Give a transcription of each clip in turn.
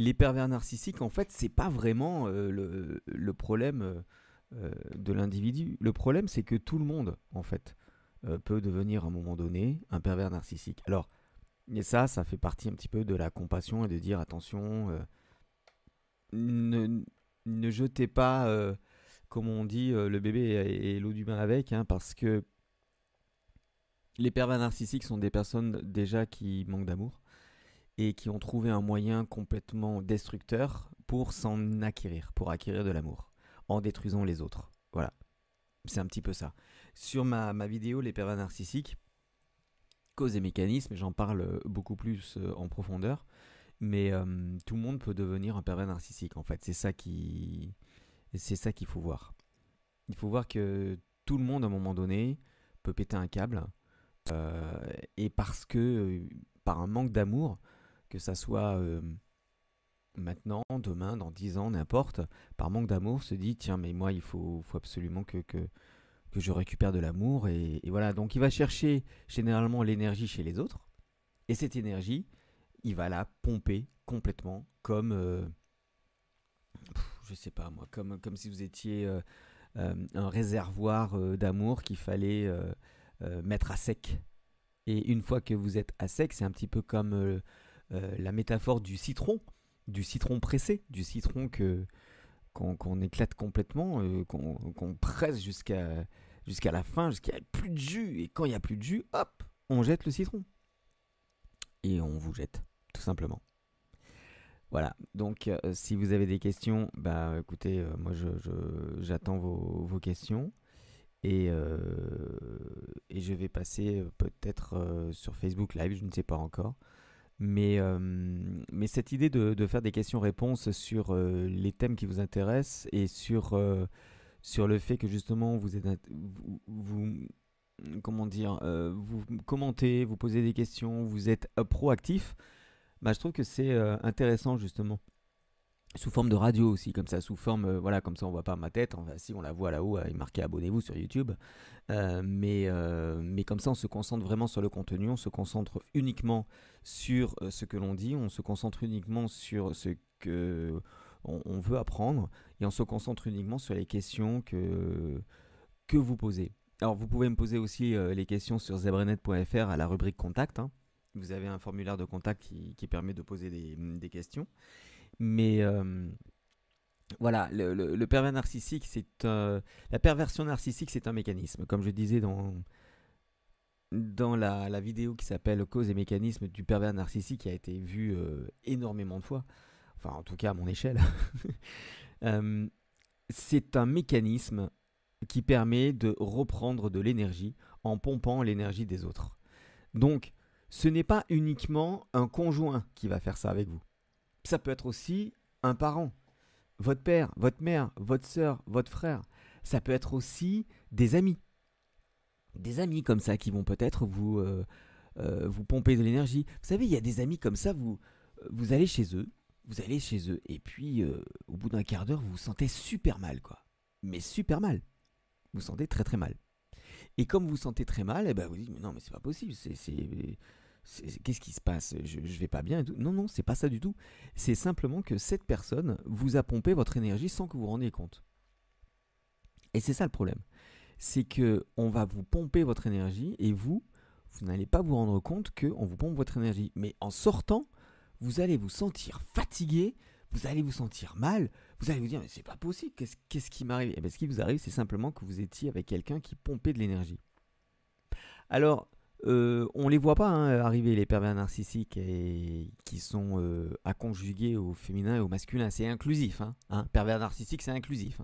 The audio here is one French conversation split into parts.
les pervers narcissiques, en fait, c'est pas vraiment euh, le, problème euh, euh, de l'individu. Le problème, c'est que tout le monde, en fait, peut devenir à un moment donné un pervers narcissique. Alors, et ça, ça fait partie un petit peu de la compassion et de dire attention, ne, ne, jetez pas, comme on dit, le bébé et, l'eau du bain avec, hein, parce que les pervers narcissiques sont des personnes déjà qui manquent d'amour et qui ont trouvé un moyen complètement destructeur pour s'en acquérir, pour acquérir de l'amour, en détruisant les autres. Voilà. C'est un petit peu ça. Sur ma, ma vidéo Les pervers narcissiques, cause et mécanismes, j'en parle beaucoup plus euh, en profondeur, mais euh, tout le monde peut devenir un pervers narcissique en fait. C'est ça qui, c'est ça qu'il faut voir. Il faut voir que tout le monde à un moment donné peut péter un câble euh, et parce que par un manque d'amour, que ça soit euh, maintenant, demain, dans 10 ans, n'importe, par manque d'amour, se dit tiens, mais moi, il faut, absolument que, je récupère de l'amour. Et, voilà, donc il va chercher généralement l'énergie chez les autres. Et cette énergie, il va la pomper complètement comme. Euh, je sais pas moi, comme, comme si vous étiez euh, un réservoir d'amour qu'il fallait mettre à sec. Et une fois que vous êtes à sec, c'est un petit peu comme euh, la métaphore du citron, du citron pressé, du citron que qu'on éclate complètement, euh, qu'on presse jusqu'à la fin, jusqu'à plus de jus. Et quand il n'y a plus de jus, hop, on jette le citron. Et on vous jette, tout simplement. Voilà, donc euh, si vous avez des questions, bah écoutez, moi j'attends vos, questions. Et, et je vais passer peut-être sur Facebook Live, je ne sais pas encore. Mais, euh, mais cette idée de, de faire des questions-réponses sur euh, les thèmes qui vous intéressent et sur, euh, sur le fait que justement vous êtes vous, comment dire vous commentez, vous posez des questions, vous êtes proactif, bah, je trouve que c'est intéressant justement sous forme de radio aussi, comme ça, sous forme, euh, voilà, comme ça on voit pas ma tête, enfin, si on la voit là-haut, il est marqué abonnez-vous sur YouTube, euh, mais, euh, mais comme ça on se concentre vraiment sur le contenu, on se concentre uniquement sur ce que l'on dit, on se concentre uniquement sur ce que on, veut apprendre, et on se concentre uniquement sur les questions que, que vous posez. Alors vous pouvez me poser aussi les questions sur zebrenet.fr à la rubrique contact, hein. vous avez un formulaire de contact qui, permet de poser des questions. Mais euh, voilà, le, pervers narcissique, c'est la perversion narcissique, c'est un mécanisme. Comme je disais dans dans la, vidéo qui s'appelle Cause et mécanisme du pervers narcissique, qui a été vue euh, énormément de fois, enfin en tout cas à mon échelle, euh, c'est un mécanisme qui permet de reprendre de l'énergie en pompant l'énergie des autres. Donc, ce n'est pas uniquement un conjoint qui va faire ça avec vous ça peut être aussi un parent, votre père, votre mère, votre soeur, votre frère. Ça peut être aussi des amis. Des amis comme ça qui vont peut-être vous, euh, euh, vous pomper de l'énergie. Vous savez, il y a des amis comme ça, vous, vous allez chez eux, vous allez chez eux, et puis euh, au bout d'un quart d'heure, vous vous sentez super mal, quoi. Mais super mal. Vous vous sentez très très mal. Et comme vous vous sentez très mal, eh ben vous dites, mais non, mais c'est pas possible, c'est qu'est-ce qui se passe? Je, je vais pas bien Non, non, c'est pas ça du tout. C'est simplement que cette personne vous a pompé votre énergie sans que vous vous rendiez compte. Et c'est ça le problème. C'est que on va vous pomper votre énergie et vous, vous n'allez pas vous rendre compte qu'on vous pompe votre énergie. Mais en sortant, vous allez vous sentir fatigué, vous allez vous sentir mal, vous allez vous dire mais c'est pas possible, qu'est-ce qui m'arrive? Et eh bien ce qui vous arrive, c'est simplement que vous étiez avec quelqu'un qui pompait de l'énergie. Alors, euh, on les voit pas hein, arriver les pervers narcissiques qui sont euh, à conjuguer au féminin et au masculin. C'est inclusif. Hein, hein. Pervers narcissique, c'est inclusif.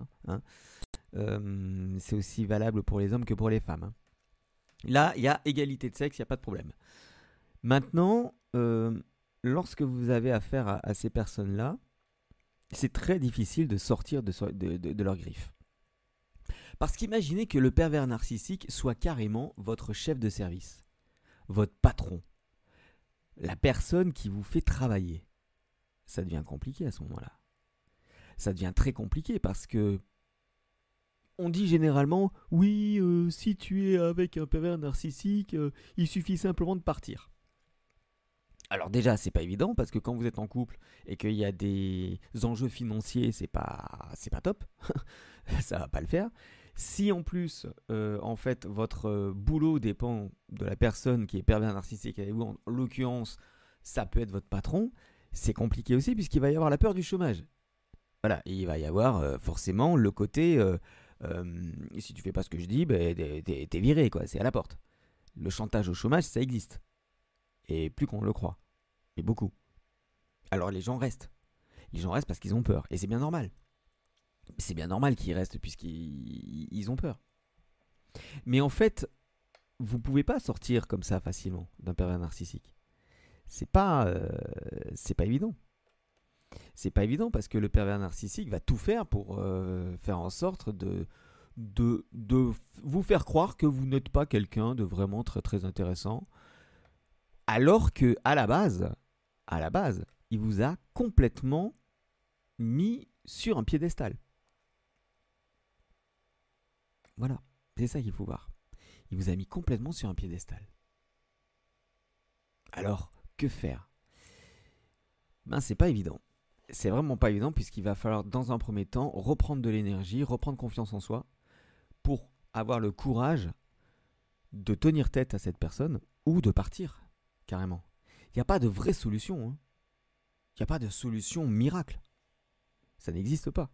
Euh, c'est aussi valable pour les hommes que pour les femmes. Là, il y a égalité de sexe, il n'y a pas de problème. Maintenant, lorsque vous avez affaire à, ces personnes-là, c'est très difficile de sortir de, de leur griffe. Parce qu'imaginez que le pervers narcissique soit carrément votre chef de service votre patron, la personne qui vous fait travailler. Ça devient compliqué à ce moment-là. Ça devient très compliqué parce que on dit généralement oui, euh, si tu es avec un pervers narcissique, euh, il suffit simplement de partir. Alors déjà, c'est pas évident parce que quand vous êtes en couple et qu'il y a des enjeux financiers, c'est pas c'est pas top. ça va pas le faire. Si en plus, euh, en fait, votre euh, boulot dépend de la personne qui est pervers narcissique avec vous, en l'occurrence, ça peut être votre patron, c'est compliqué aussi puisqu'il va y avoir la peur du chômage. Voilà, il va y avoir euh, forcément le côté si tu fais pas ce que je dis, ben, t'es viré, quoi, c'est à la porte. Le chantage au chômage, ça existe. Et plus qu'on le croit. Mais beaucoup. Alors les gens restent. Les gens restent parce qu'ils ont peur. Et c'est bien normal. C'est bien normal qu'ils restent puisqu'ils ont peur. Mais en fait, vous pouvez pas sortir comme ça facilement d'un pervers narcissique. C'est pas, euh, pas évident. C'est pas évident parce que le pervers narcissique va tout faire pour euh, faire en sorte de, de, de vous faire croire que vous n'êtes pas quelqu'un de vraiment très très intéressant, alors que à la base, à la base, il vous a complètement mis sur un piédestal. Voilà, c'est ça qu'il faut voir. Il vous a mis complètement sur un piédestal. Alors, que faire? Ben, c'est pas évident. C'est vraiment pas évident puisqu'il va falloir, dans un premier temps, reprendre de l'énergie, reprendre confiance en soi pour avoir le courage de tenir tête à cette personne ou de partir carrément. Il n'y a pas de vraie solution. Hein. Il n'y a pas de solution miracle. Ça n'existe pas.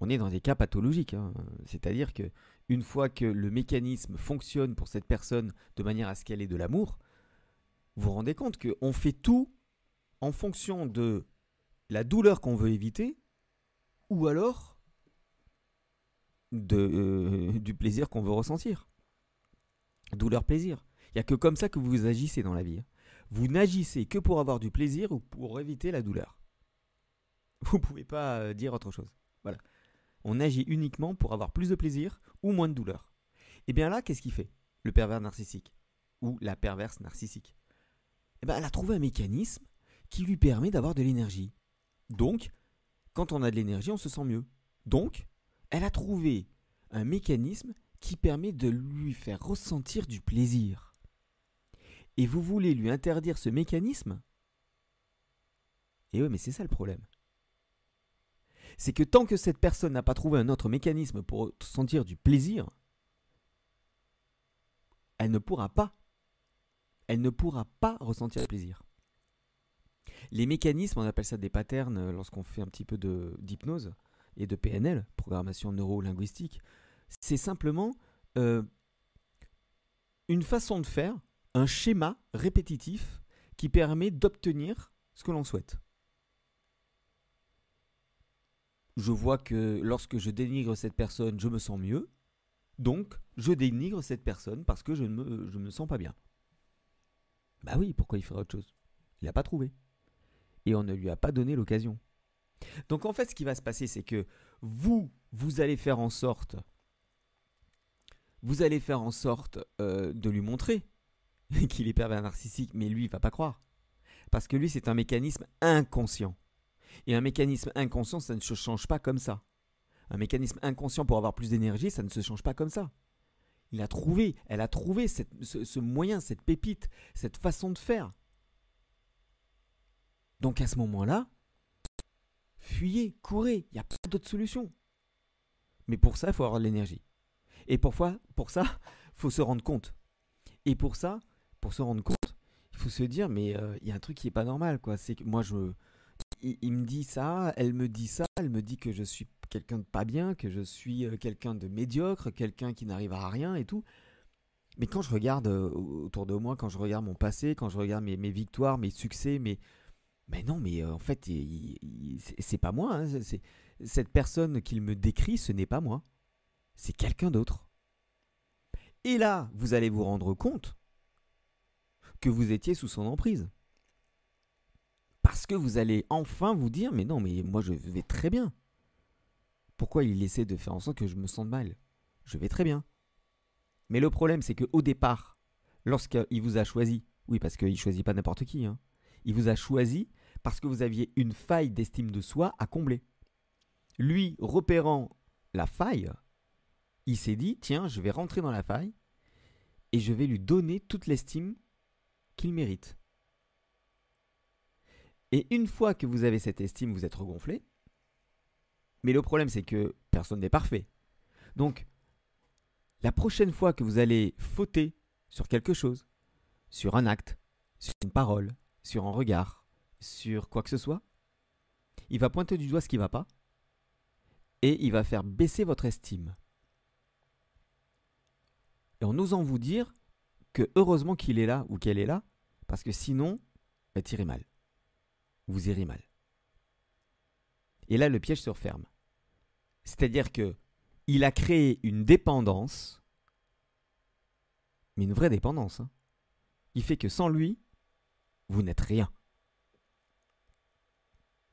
On est dans des cas pathologiques. Hein. C'est-à-dire que une fois que le mécanisme fonctionne pour cette personne de manière à ce qu'elle ait de l'amour, vous vous rendez compte qu'on fait tout en fonction de la douleur qu'on veut éviter ou alors euh, du plaisir qu'on veut ressentir. Douleur-plaisir. Il n'y a que comme ça que vous agissez dans la vie. Hein. Vous n'agissez que pour avoir du plaisir ou pour éviter la douleur. Vous ne pouvez pas euh, dire autre chose. Voilà. On agit uniquement pour avoir plus de plaisir ou moins de douleur. Et bien là, qu'est-ce qu'il fait Le pervers narcissique ou la perverse narcissique? Eh ben, Elle a trouvé un mécanisme qui lui permet d'avoir de l'énergie. Donc, quand on a de l'énergie, on se sent mieux. Donc, elle a trouvé un mécanisme qui permet de lui faire ressentir du plaisir et vous voulez lui interdire ce mécanisme? Et oui, mais c'est ça le problème. C'est que tant que cette personne n'a pas trouvé un autre mécanisme pour sentir du plaisir, elle ne pourra pas. Elle ne pourra pas ressentir le plaisir. Les mécanismes, on appelle ça des patterns euh, lorsqu'on fait un petit peu d'hypnose et de PNL, programmation neuro-linguistique. C'est simplement euh, une façon de faire un schéma répétitif qui permet d'obtenir ce que l'on souhaite. Je vois que lorsque je dénigre cette personne, je me sens mieux. Donc, je dénigre cette personne parce que je ne me, sens pas bien. Bah oui, pourquoi il ferait autre chose? Il n'a pas trouvé. Et on ne lui a pas donné l'occasion. Donc en fait, ce qui va se passer, c'est que vous, vous allez faire en sorte, vous allez faire en sorte euh, de lui montrer qu'il est pervers narcissique, mais lui, il va pas croire. Parce que lui, c'est un mécanisme inconscient. Et un mécanisme inconscient, ça ne se change pas comme ça. Un mécanisme inconscient pour avoir plus d'énergie, ça ne se change pas comme ça. Il a trouvé, elle a trouvé ce, moyen, cette pépite, cette façon de faire. Donc à ce moment-là, fuyez, courez, il n'y a pas d'autre solution. Mais pour ça, il faut avoir de l'énergie. Et pour, pour ça, il faut se rendre compte. Et pour ça, pour se rendre compte, il faut se dire, mais euh, il y a un truc qui est pas normal, quoi. C'est que moi, je, il, me dit ça, elle me dit ça, elle me dit que je suis quelqu'un de pas bien, que je suis euh, quelqu'un de médiocre, quelqu'un qui n'arrive à rien et tout. Mais quand je regarde euh, autour de moi, quand je regarde mon passé, quand je regarde mes, victoires, mes succès, mais, mais non, mais en fait, c'est pas moi. Hein, c'est cette personne qu'il me décrit, ce n'est pas moi. C'est quelqu'un d'autre. Et là, vous allez vous rendre compte que vous étiez sous son emprise. Parce que vous allez enfin vous dire, mais non, mais moi je vais très bien. Pourquoi il essaie de faire en sorte que je me sente mal? Je vais très bien. Mais le problème, c'est qu'au départ, lorsqu'il vous a choisi, oui, parce qu'il ne choisit pas n'importe qui, hein, il vous a choisi parce que vous aviez une faille d'estime de soi à combler. Lui, repérant la faille, il s'est dit, tiens, je vais rentrer dans la faille et je vais lui donner toute l'estime qu'il mérite. Et une fois que vous avez cette estime, vous êtes regonflé. Mais le problème, c'est que personne n'est parfait. Donc, la prochaine fois que vous allez fauter sur quelque chose, sur un acte, sur une parole, sur un regard, sur quoi que ce soit, il va pointer du doigt ce qui ne va pas et il va faire baisser votre estime. Et en osant vous dire que heureusement qu'il est là ou qu'elle est là, parce que sinon, bah, tirez mal. Vous irez mal. Et là, le piège se referme. C'est-à-dire que il a créé une dépendance, mais une vraie dépendance. Hein. Il fait que sans lui, vous n'êtes rien.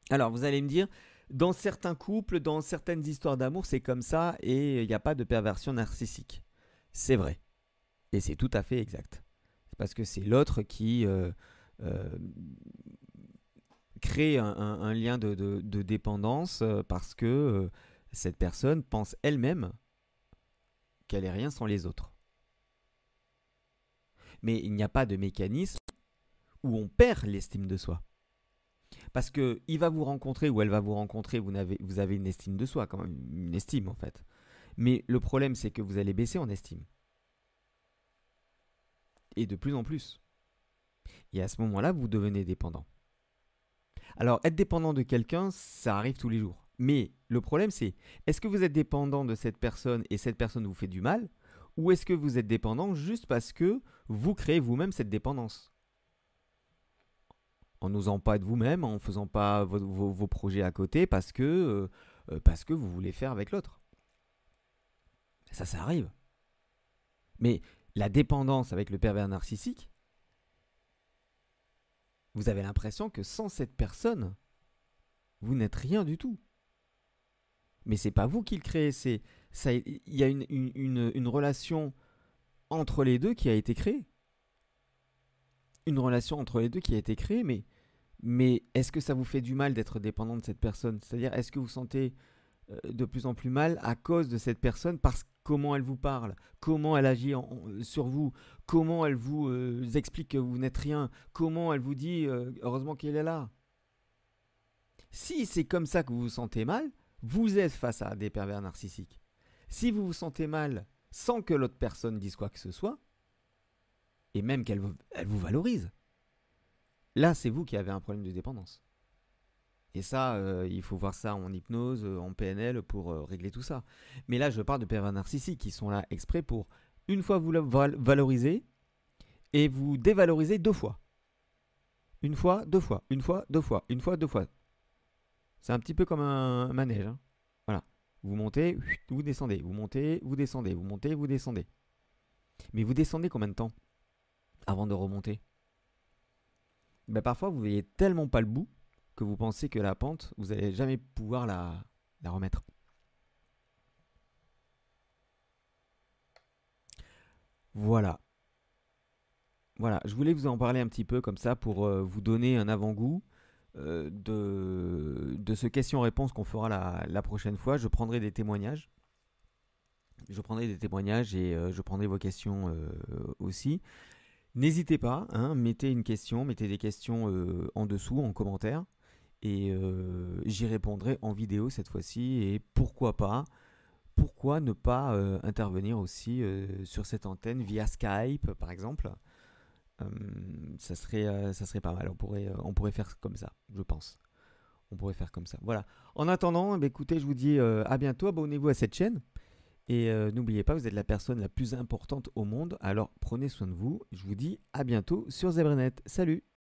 Alors, vous allez me dire, dans certains couples, dans certaines histoires d'amour, c'est comme ça et il n'y a pas de perversion narcissique. C'est vrai. Et c'est tout à fait exact. Parce que c'est l'autre qui euh, euh, crée un, lien de, dépendance euh, parce que cette personne pense elle-même qu'elle est rien sans les autres. Mais il n'y a pas de mécanisme où on perd l'estime de soi. Parce que il va vous rencontrer ou elle va vous rencontrer, vous avez, vous avez une estime de soi, quand même, une estime en fait. Mais le problème, c'est que vous allez baisser en estime. Et de plus en plus. Et à ce moment-là, vous devenez dépendant. Alors, être dépendant de quelqu'un, ça arrive tous les jours. Mais le problème, c'est est-ce que vous êtes dépendant de cette personne et cette personne vous fait du mal Ou est-ce que vous êtes dépendant juste parce que vous créez vous-même cette dépendance? En n'osant pas être vous-même, en faisant pas vos, projets à côté parce que, euh, euh, parce que vous voulez faire avec l'autre. Ça, ça arrive. Mais la dépendance avec le pervers narcissique, vous avez l'impression que sans cette personne, vous n'êtes rien du tout. Mais c'est pas vous qui le créez, c'est ça. Il y a une, relation entre les deux qui a été créée. Une relation entre les deux qui a été créée, mais est-ce que ça vous fait du mal d'être dépendant de cette personne? C'est-à-dire, est-ce que vous sentez de plus en plus mal à cause de cette personne parce comment elle vous parle, comment elle agit sur vous, comment elle vous euh, explique que vous n'êtes rien, comment elle vous dit euh, heureusement qu'elle est là. Si c'est comme ça que vous vous sentez mal, vous êtes face à des pervers narcissiques. Si vous vous sentez mal sans que l'autre personne dise quoi que ce soit, et même qu'elle vous valorise, Là, c'est vous qui avez un problème de dépendance. Et ça, euh, il faut voir ça en hypnose, euh, en PNL pour euh, régler tout ça. Mais là, je parle de pervers narcissiques qui sont là exprès pour, une fois vous valoriser, et vous dévaloriser deux fois. Une fois, deux fois, une fois, deux fois, une fois, deux fois. C'est un petit peu comme un manège. Hein. Voilà. Vous montez, vous descendez, vous montez, vous descendez, vous montez, vous descendez. Mais vous descendez combien de temps avant de remonter? Ben, parfois vous voyez tellement pas le bout que vous pensez que la pente, vous n'allez jamais pouvoir la, remettre. Voilà. Voilà, je voulais vous en parler un petit peu comme ça pour euh, vous donner un avant-goût euh, de, de ce question-réponse qu'on fera la, prochaine fois. Je prendrai des témoignages. Je prendrai des témoignages et euh, je prendrai vos questions aussi. N'hésitez pas, hein, mettez une question, mettez des questions en dessous, en commentaire, et euh, j'y répondrai en vidéo cette fois-ci. Et pourquoi pas, pourquoi ne pas euh, intervenir aussi sur cette antenne via Skype, par exemple ça, serait, ça serait pas mal, on pourrait, on pourrait faire comme ça, je pense. On pourrait faire comme ça. Voilà. En attendant, bah, écoutez, je vous dis à bientôt, abonnez-vous à cette chaîne. Et euh, n'oubliez pas, vous êtes la personne la plus importante au monde, alors prenez soin de vous. Je vous dis à bientôt sur Zebranet. Salut